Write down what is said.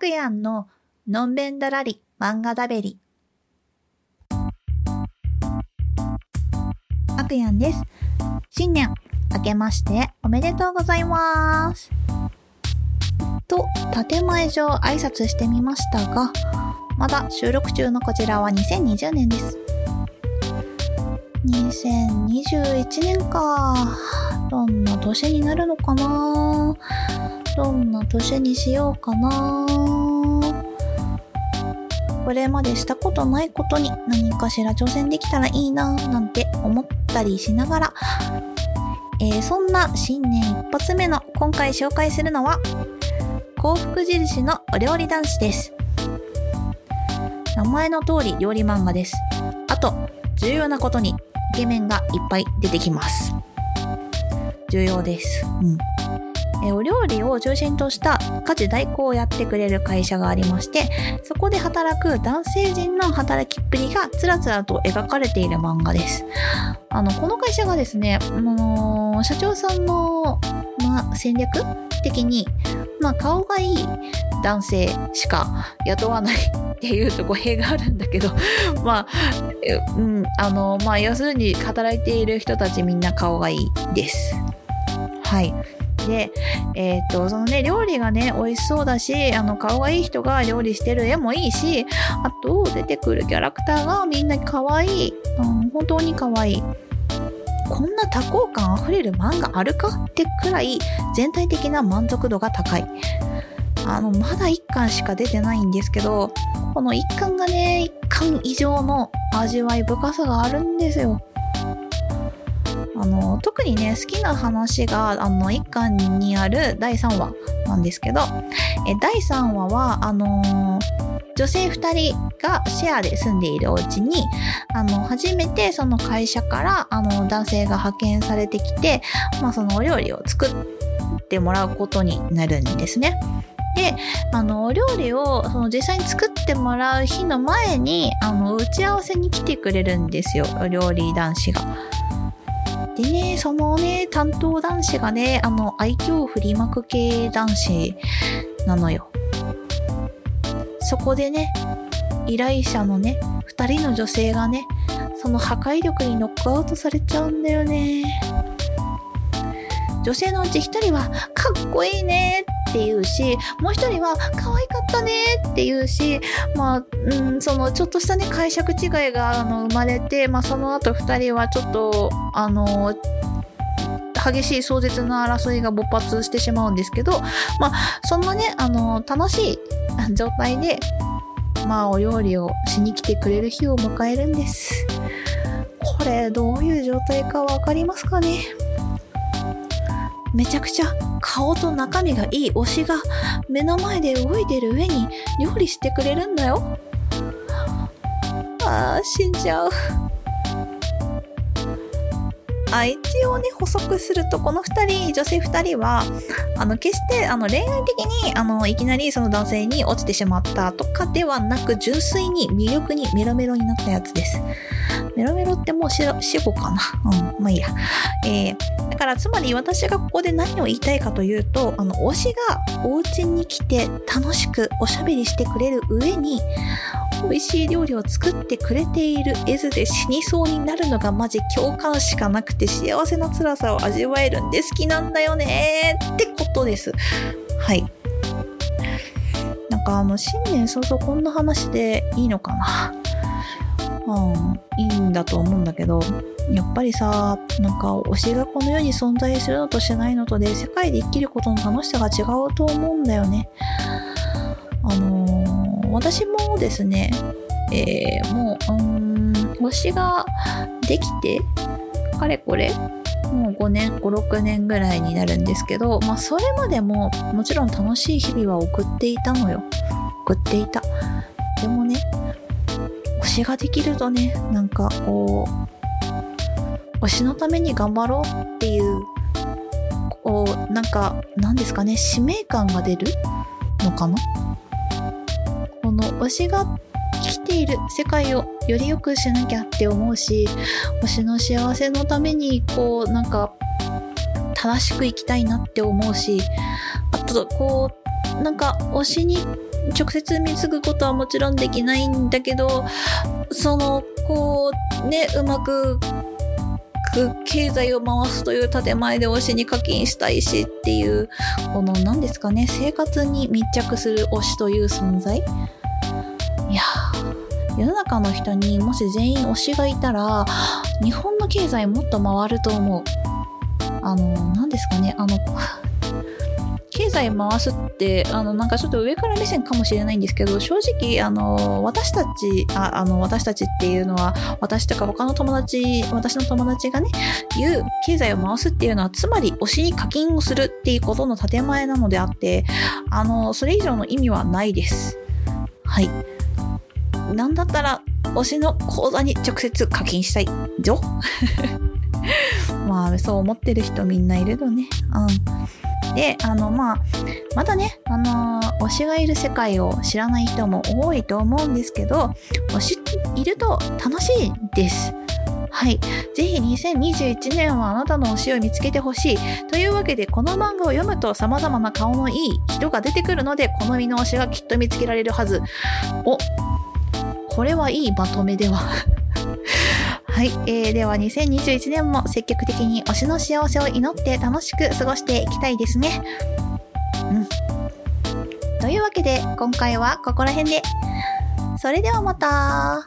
くやんののんべんだらり漫画だべり。あくやんです。新年明けましておめでとうございます。と、建前上挨拶してみましたが、まだ収録中のこちらは2020年です。2021年か。どんな年になるのかなどんな年にしようかなこれまでしたことないことに何かしら挑戦できたらいいななんて思ったりしながら、えーそんな新年一発目の今回紹介するのは幸福印のお料理男子です。名前の通り料理漫画です。あと、重要なことにケメンがいっぱい出てきます。重要です。うん。えーお料理を中心とした家事代行をやってくれる会社がありまして、そこで働く男性陣の働きっぷりがつらつらと描かれている漫画です。あの、この会社がですね、あのー社長さんの、まあ、戦略的に、まあ、顔がいい男性しか雇わないっていうと語弊があるんだけど、まあ、うん、あの、まあ、要するに働いている人たちみんな顔がいいです。はい。で、えっ、と、そのね、料理がね、美味しそうだし、あの、顔がいい人が料理してる絵もいいし、あと、出てくるキャラクターがみんな可愛い。うん、本当に可愛い。こんな多幸感あふれる漫画あるかってくらい全体的な満足度が高い。あの、まだ1巻しか出てないんですけど、この1巻がね、1巻以上の味わい深さがあるんですよ。あの、特にね、好きな話が、あの、1巻にある第3話なんですけど、え第3話は、あのー女性2人がシェアで住んでいるお家に、あの、初めてその会社から、あの、男性が派遣されてきて、まあ、そのお料理を作ってもらうことになるんですね。で、あの、お料理を、その実際に作ってもらう日の前に、あの、打ち合わせに来てくれるんですよ、お料理男子が。でね、そのね、担当男子がね、あの、愛嬌振りまく系男子なのよ。そこでね、依頼者のね、二人の女性がね、その破壊力にノックアウトされちゃうんだよね。女性のうち一人は、かっこいいねって言うし、もう一人は、可愛かったねって言うし、まあ、うん、その、ちょっとしたね、解釈違いが、あの、生まれて、まあ、その後二人はちょっと、あの、激しい壮絶な争いが勃発してしまうんですけど、まあ、そんなね、あの、楽しい 状態で、まあ、お料理をしに来てくれる日を迎えるんです。これ、どういう状態かわかりますかね？めちゃくちゃ顔と中身がいい推しが目の前で動いてる上に料理してくれるんだよ。あー、死んじゃう。あ一応ね補足するとこの2人女性2人はあの決してあの恋愛的にあのいきなりその男性に落ちてしまったとかではなく純粋に魅力にメロメロになったやつです。メロメロってもう死死語かな。うんまあいいや。えー、だからつまり私がここで何を言いたいかというとあの推しがお家に来て楽しくおしゃべりしてくれる上に美味しい料理を作ってくれている絵図で死にそうになるのがマジ共感しかなくて幸せな辛さを味わえるんで好きなんだよねってことです。はい。なんかあの新年早々こんな話でいいのかなうん、いいんだと思うんだけど、やっぱりさ、なんか推しがこの世に存在するのとしないのとで世界で生きることの楽しさが違うと思うんだよね。あの私もですね、えーもう、うん、推しができて、かれこれ、もう5年、5、6年ぐらいになるんですけど、まあそれまでももちろん楽しい日々は送っていたのよ。送っていた。でもね、推しができるとね、なんかこう、推しのために頑張ろうっていう、こう、なんか、なんですかね、使命感が出るのかな？の推しが生きている世界をより良くしなきゃって思うし推しの幸せのためにこうなんか正しく生きたいなって思うしあとこうなんか推しに直接貢ぐことはもちろんできないんだけど、その、こう、ね、うまく、経済を回すという建前で推しに課金したいしっていう、この何ですかね、生活に密着する推しという存在いや世の中の人にもし全員推しがいたら、日本の経済もっと回ると思う。あの、何ですかね、あの、経済回すって、あの、なんかちょっと上から目線かもしれないんですけど、正直、あの、私たち、ああの、私たちっていうのは、私とか他の友達、私の友達がね、言う経済を回すっていうのは、つまり推しに課金をするっていうことの建前なのであって、あの、それ以上の意味はないです。はい。なんだったら、推しの口座に直接課金したい。ぞ まあ、そう思ってる人みんないるのね。うん。で、あの、まあ、まだね、あのー、推しがいる世界を知らない人も多いと思うんですけど、推しいると楽しいです。はい。ぜひ2021年はあなたの推しを見つけてほしい。というわけで、この漫画を読むと様々な顔のいい人が出てくるので、好みの推しがきっと見つけられるはず。お、これはいいまとめでは はい、えー、では2021年も積極的に推しの幸せを祈って楽しく過ごしていきたいですね。うん。というわけで今回はここら辺で。それではまた